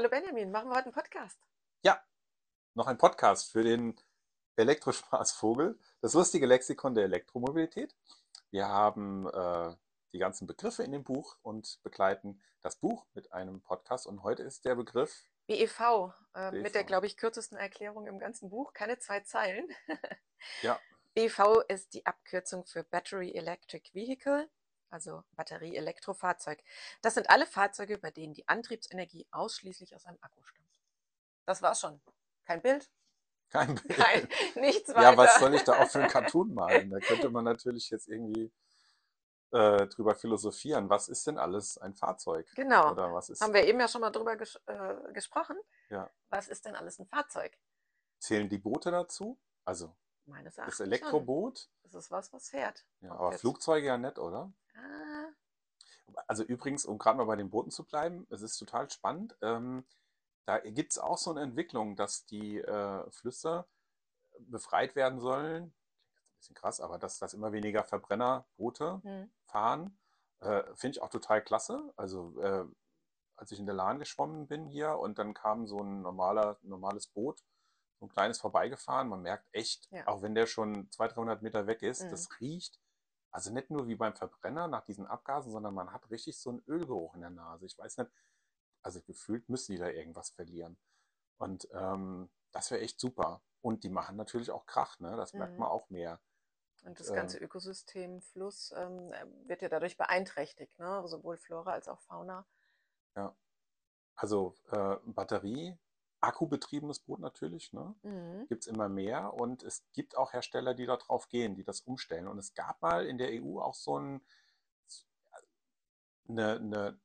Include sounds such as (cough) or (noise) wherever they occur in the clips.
hallo Benjamin, machen wir heute einen Podcast? Ja, noch ein Podcast für den Elektrospaßvogel, das lustige Lexikon der Elektromobilität. Wir haben äh, die ganzen Begriffe in dem Buch und begleiten das Buch mit einem Podcast. Und heute ist der Begriff BEV, äh, mit der, glaube ich, kürzesten Erklärung im ganzen Buch, keine zwei Zeilen. ja. (laughs) BEV ist die Abkürzung für Battery Electric Vehicle, also Batterie-Elektrofahrzeug. Das sind alle Fahrzeuge, bei denen die Antriebsenergie ausschließlich aus einem Akku stammt. Das war's schon. Kein Bild? Kein (laughs) Bild. Kein, nichts weiter. Ja, was soll ich da auch für einen (laughs) Cartoon malen? Da könnte man natürlich jetzt irgendwie äh, drüber philosophieren. Was ist denn alles ein Fahrzeug? Genau. Oder was ist, Haben wir eben ja schon mal drüber ges äh, gesprochen. Ja. Was ist denn alles ein Fahrzeug? Zählen die Boote dazu? Also Meines Erachtens das Elektroboot? Schon. Das ist was, was fährt. Ja, aber jetzt- Flugzeuge ja nicht, oder? Also übrigens, um gerade mal bei den Booten zu bleiben, es ist total spannend. Ähm, da gibt es auch so eine Entwicklung, dass die äh, Flüsse befreit werden sollen. Ein bisschen krass, aber dass, dass immer weniger Verbrennerboote hm. fahren, äh, finde ich auch total klasse. Also äh, als ich in der Lahn geschwommen bin hier und dann kam so ein normaler, normales Boot, so ein kleines vorbeigefahren, man merkt echt, Ja. auch wenn der schon 200, 300 Meter weg ist, Mhm. das riecht, also nicht nur wie beim Verbrenner nach diesen Abgasen, sondern man hat richtig so einen Ölgeruch in der Nase. Ich weiß nicht, also gefühlt müssen die da irgendwas verlieren. Und ähm, das wäre echt super. Und die machen natürlich auch Krach, ne? Das merkt Mhm. man auch mehr. Und das Äh, ganze Ökosystem, Fluss, ähm, wird ja dadurch beeinträchtigt, ne? sowohl Flora als auch Fauna. Also äh, Batterie, akkubetriebenes Boot natürlich, ne? Mhm. Gibt es immer mehr und es gibt auch Hersteller, die da drauf gehen, die das umstellen. Und es gab mal in der EU auch so ein, eine, eine,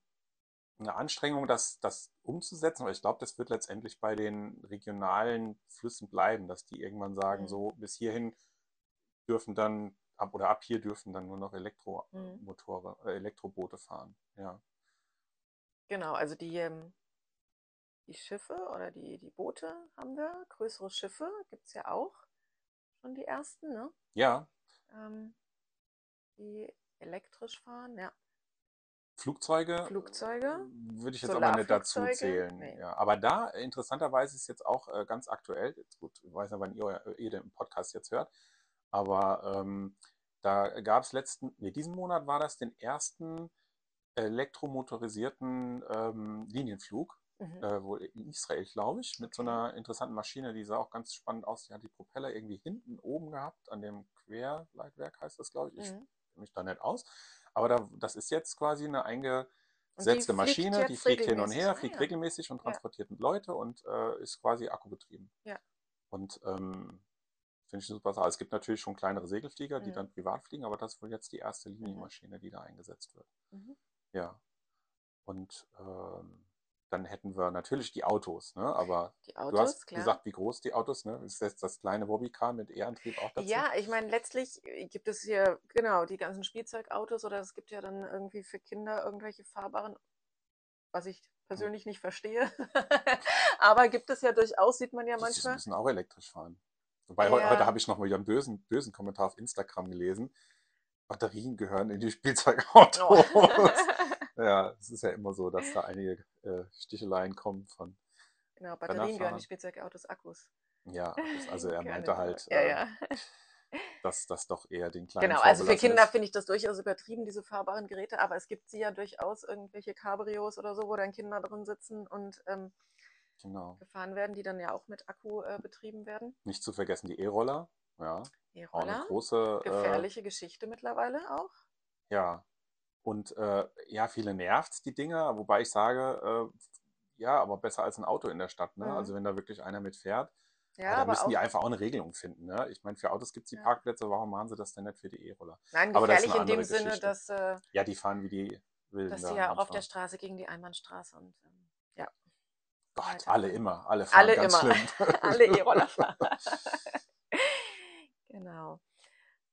eine Anstrengung, das, das umzusetzen, aber ich glaube, das wird letztendlich bei den regionalen Flüssen bleiben, dass die irgendwann sagen, Mhm. so bis hierhin dürfen dann, ab oder ab hier dürfen dann nur noch Mhm. Elektromotore, äh, Elektroboote fahren. Ja. Genau, also die, ähm, die Schiffe oder die, die Boote haben wir, größere Schiffe gibt es ja auch schon die ersten, ne? Ja, ähm, die elektrisch fahren, ja. Flugzeuge, Flugzeuge, würde ich jetzt aber nicht dazu zählen. Nee. Ja, aber da, interessanterweise ist jetzt auch äh, ganz aktuell, jetzt gut, ich weiß nicht, wann ihr, äh, ihr den Podcast jetzt hört, aber ähm, da gab es letzten, nee, diesen Monat war das den ersten elektromotorisierten ähm, Linienflug, Mhm. äh, wohl in Israel, glaube ich, mit so einer interessanten Maschine, die sah auch ganz spannend aus. Die hat die Propeller irgendwie hinten oben gehabt, an dem Querleitwerk heißt das, glaube ich. Ich Mhm. kenne mich da nicht aus. Aber da, das ist jetzt quasi eine die eingesetzte fliegt Maschine, die fliegt hin und her, Ah, fliegt ja. regelmäßig und Ja. transportiert Leute und äh, ist quasi akkubetrieben. Ja. Und ähm, finde ich eine super Sache. Es gibt natürlich schon kleinere Segelflieger, die Mhm. dann privat fliegen, aber das ist wohl jetzt die erste Linienmaschine, die da eingesetzt wird. Mhm. Ja. Und ähm, dann hätten wir natürlich die Autos, ne? Aber Die du Autos, hast klar. gesagt, wie groß die Autos, ne? Ist jetzt das kleine Bobbycar mit E-Antrieb auch dazu? Ja, ich meine, letztlich äh, gibt es hier, genau, die ganzen Spielzeugautos oder es gibt ja dann irgendwie für Kinder irgendwelche fahrbaren, was ich persönlich nicht verstehe. (laughs) Aber gibt es ja durchaus, sieht man ja Die manchmal. müssen auch elektrisch fahren. Wobei Ja. heute habe ich noch mal einen bösen, bösen Kommentar auf Instagram gelesen. Batterien gehören in die Spielzeugautos. Oh. (laughs) Ja, es ist ja immer so, dass da einige äh, Sticheleien kommen von, Genau, Batterien gehören Brennerfahren. die Spielzeugautos, Akkus. ja, (laughs) also er meinte halt. Ja, äh, ja. dass das doch eher den kleinen Genau, also für Kinder ist. finde ich das durchaus übertrieben, diese fahrbaren Geräte, aber es gibt sie ja durchaus, irgendwelche Cabrios oder so, wo dann Kinder drin sitzen und ähm, Genau. gefahren werden, die dann ja auch mit Akku äh, betrieben werden. Nicht zu vergessen die E-Roller. Ja, auch eine E-Roller, große. Äh, gefährliche Geschichte mittlerweile auch. Ja, und äh, ja, viele nervt's, die Dinger, wobei ich sage, äh, ja, aber besser als ein Auto in der Stadt, ne? Mhm. Also wenn da wirklich einer mit fährt, Ja, aber da aber müssen die einfach auch eine Regelung finden, ne? Ich meine, für Autos gibt's die Ja. Parkplätze, warum machen sie das denn nicht für die E-Roller? nein, aber das ist gefährlich eine in dem andere Sinne, Geschichte. dass, äh, Ja, die fahren wie die Wilden dass da sie ja auch auf der. Straße gegen die Einbahnstraße und ähm, ja, Gott, weiter alle fahren. immer, alle fahren Alle ganz immer. schlimm. (laughs) alle (laughs) E-Rollerfahrer. (laughs) genau.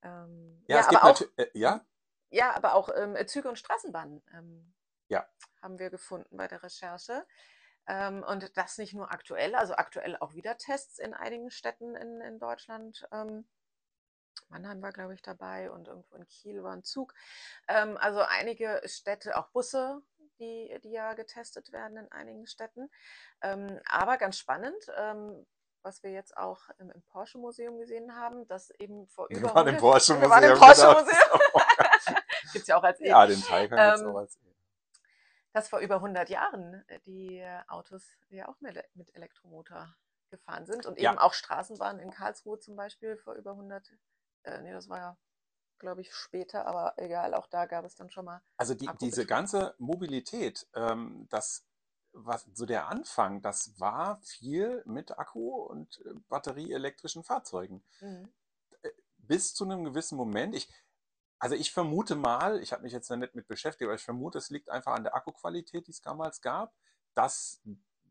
Ähm, Ja, ja, es gibt aber auch, natürlich, äh, ja, ja, aber auch ähm, Züge und Straßenbahnen ähm, Ja. haben wir gefunden bei der Recherche. Ähm, und das nicht nur aktuell, also aktuell auch wieder Tests in einigen Städten in, in Deutschland. Ähm, Mannheim war, glaube ich, dabei und irgendwo in Kiel war ein Zug. Ähm, also einige Städte, auch Busse die, die ja getestet werden in einigen Städten. Ähm, aber ganz spannend, was wir jetzt auch im, im Porsche Museum gesehen haben, dass eben vor über Wir waren im 100 Porsche wir waren im Museum. Porsche genau. (laughs) (laughs) Gibt es ja auch als E. Ja, den Taycan gibt es Ähm, auch als E. dass vor über 100 Jahren äh, die äh, Autos ja auch mit, mit Elektromotor gefahren sind und Ja. eben auch Straßenbahnen in Karlsruhe zum Beispiel vor über 100, äh, nee, das war ja, glaube ich, später, aber egal, auch da gab es dann schon mal. Also die, diese ganze Mobilität, ähm, das was so der Anfang, das war viel mit Akku und äh, batterieelektrischen Fahrzeugen. Mhm. Bis zu einem gewissen Moment. Ich, also ich vermute mal, ich habe mich jetzt da nicht mit beschäftigt, aber ich vermute, es liegt einfach an der Akkuqualität, die es damals gab, dass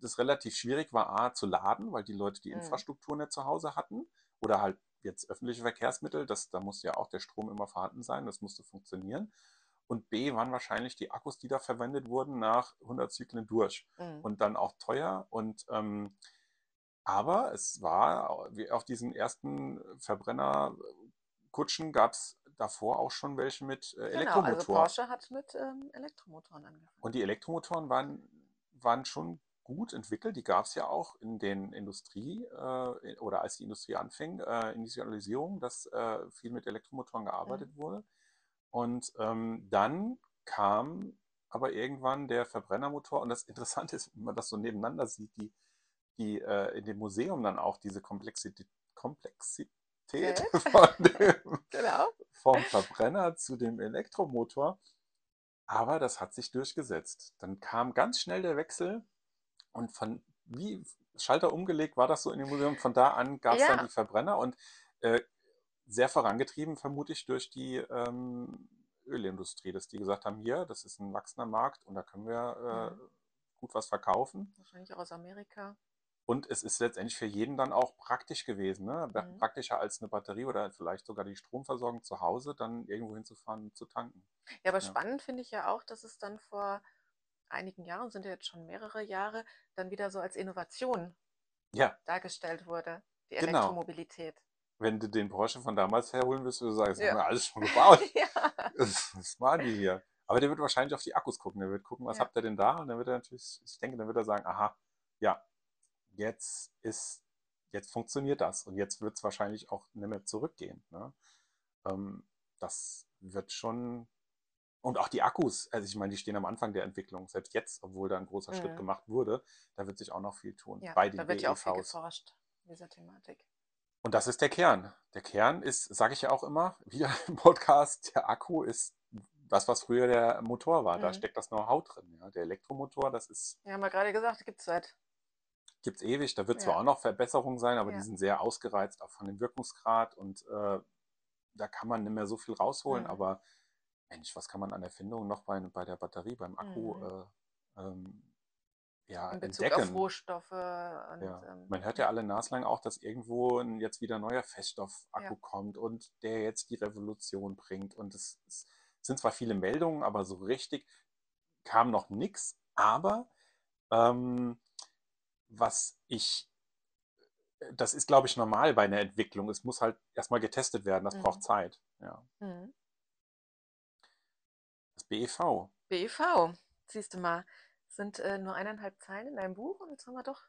das relativ schwierig war, A, zu laden, weil die Leute die Mhm. Infrastruktur nicht zu Hause hatten. Oder halt jetzt öffentliche Verkehrsmittel, das, da musste ja auch der Strom immer vorhanden sein, das musste funktionieren. Und B, waren wahrscheinlich die Akkus, die da verwendet wurden, nach 100 Zyklen durch. Mhm. Und dann auch teuer. Und ähm, aber es war, wie auf diesen ersten Verbrennerkutschen gab es davor auch schon welche mit äh, Genau, also. Porsche hat mit ähm, Elektromotoren angefangen. Und die Elektromotoren waren, waren schon gut entwickelt. Die gab es ja auch in den Industrie äh, oder als die Industrie anfing, äh, Industrialisierung, dass äh, viel mit Elektromotoren gearbeitet wurde. Und ähm, dann kam aber irgendwann der Verbrennermotor. Und das Interessante ist, wenn man das so nebeneinander sieht, die, die äh, in dem Museum dann auch diese Komplexität, Komplexität (laughs) von dem, (laughs) Genau. vom Verbrenner zu dem Elektromotor. Aber das hat sich durchgesetzt. Dann kam ganz schnell der Wechsel und von wie Schalter umgelegt war das so in dem Museum. Von da an gab es Ja. dann die Verbrenner und äh, sehr vorangetrieben, vermute ich, durch die ähm, Ölindustrie, dass die gesagt haben, hier, das ist ein wachsender Markt und da können wir äh, Mhm. gut was verkaufen. Wahrscheinlich auch aus Amerika. Und es ist letztendlich für jeden dann auch praktisch gewesen, ne? Mhm. Praktischer als eine Batterie oder vielleicht sogar die Stromversorgung zu Hause, dann irgendwo hinzufahren und zu tanken. Ja, aber Ja. spannend finde ich ja auch, dass es dann vor einigen Jahren, sind ja jetzt schon mehrere Jahre, dann wieder so als Innovation Ja, dargestellt wurde, die Genau. Elektromobilität. wenn du den Porsche von damals herholen willst, würdest du sagen, das Ja. haben wir alles schon gebaut. (laughs) ja. Was machen die hier? Aber der wird wahrscheinlich auf die Akkus gucken. Der wird gucken, was Ja. habt ihr denn da? Und dann wird er natürlich, ich denke, dann wird er sagen, aha, ja, jetzt ist, jetzt funktioniert das. Und jetzt wird es wahrscheinlich auch nicht mehr zurückgehen. Ne? Ähm, das wird schon. Und auch die Akkus, also ich meine, die stehen am Anfang der Entwicklung. Selbst jetzt, obwohl da ein großer Schritt Mhm. gemacht wurde, da wird sich auch noch viel tun. ja, bei den da wird ja auch viel BEVs. geforscht, in dieser Thematik. Und das ist der Kern. Der Kern ist, sage ich ja auch immer, wieder (laughs) im Podcast, der Akku ist das, was früher der Motor war. Da Mhm. steckt das Know-how drin. Ja. Der Elektromotor, das ist, Wir haben ja gerade gesagt, gibt es seit. Gibt's ewig. Da wird zwar Ja. auch noch Verbesserungen sein, aber Ja. die sind sehr ausgereizt, auch von dem Wirkungsgrad. Und äh, da kann man nicht mehr so viel rausholen. Mhm. Aber Mensch, was kann man an Erfindungen noch bei, bei der Batterie, beim Akku Mhm. äh, ähm, ja, In Bezug entdecken? auf Rohstoffe und Ja. ähm, Man hört ja alle naslang auch, dass irgendwo ein, jetzt wieder ein neuer Feststoffakku Ja. kommt und der jetzt die Revolution bringt. Und es, es sind zwar viele Meldungen, aber so richtig kam noch nichts. Aber ähm, was ich, das ist, glaube ich, normal bei einer Entwicklung. Es muss halt erstmal getestet werden. Das Mhm. braucht Zeit. Ja. mhm. Das BEV. BEV, siehst du mal, sind äh, nur eineinhalb Zeilen in deinem Buch und jetzt haben wir doch.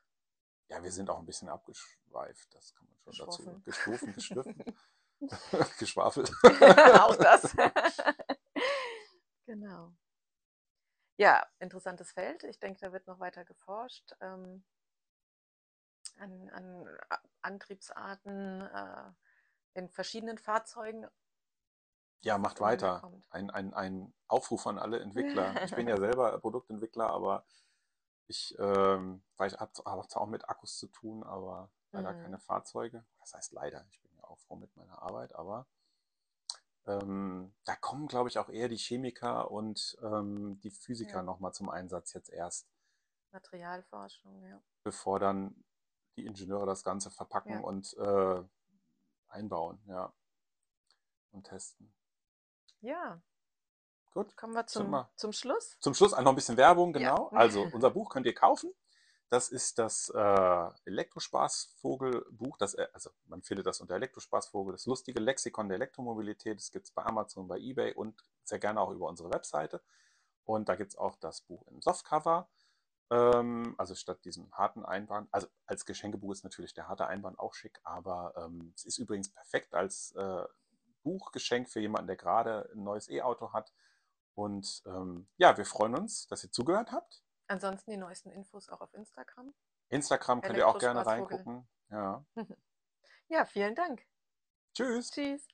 Ja, wir sind auch ein bisschen abgeschweift. Das kann man schon dazu. Geschwofen, geschliffen, (laughs) (laughs) geschwafelt. (laughs) auch das. genau. Ja, interessantes Feld. Ich denke, da wird noch weiter geforscht ähm, an, an Antriebsarten äh, in verschiedenen Fahrzeugen. Ja, macht weiter. Ein, ein, ein Aufruf an alle Entwickler. (laughs) Ich bin ja selber Produktentwickler, aber ich, ähm, weil ich habe hab zwar auch mit Akkus zu tun, aber leider Mhm. keine Fahrzeuge. Das heißt leider, ich bin ja auch froh mit meiner Arbeit, aber ähm, da kommen, glaube ich, auch eher die Chemiker und ähm, die Physiker Ja. nochmal zum Einsatz jetzt erst, Materialforschung, ja. bevor dann die Ingenieure das Ganze verpacken Ja. und äh, einbauen, ja. Und testen. Ja, Gut. kommen wir zum, wir- zum Schluss. Zum Schluss noch ein bisschen Werbung, Ja. genau. Also, unser Buch könnt ihr kaufen. Das ist das äh, Elektrospaßvogel-Buch. Das, äh, also, man findet das unter Elektrospaßvogel, das lustige Lexikon der Elektromobilität. Das gibt es bei Amazon, bei eBay und sehr gerne auch über unsere Webseite. Und da gibt es auch das Buch in Softcover. Ähm, also statt diesem harten Einband. Also als Geschenkebuch ist natürlich der harte Einband auch schick, aber ähm, es ist übrigens perfekt als äh, Buchgeschenk für jemanden, der gerade ein neues E-Auto hat. Und ähm, ja, wir freuen uns, dass ihr zugehört habt. Ansonsten die neuesten Infos auch auf Instagram. Instagram könnt ihr auch gerne reingucken. Ja. (laughs) Ja, vielen Dank. Tschüss. Tschüss.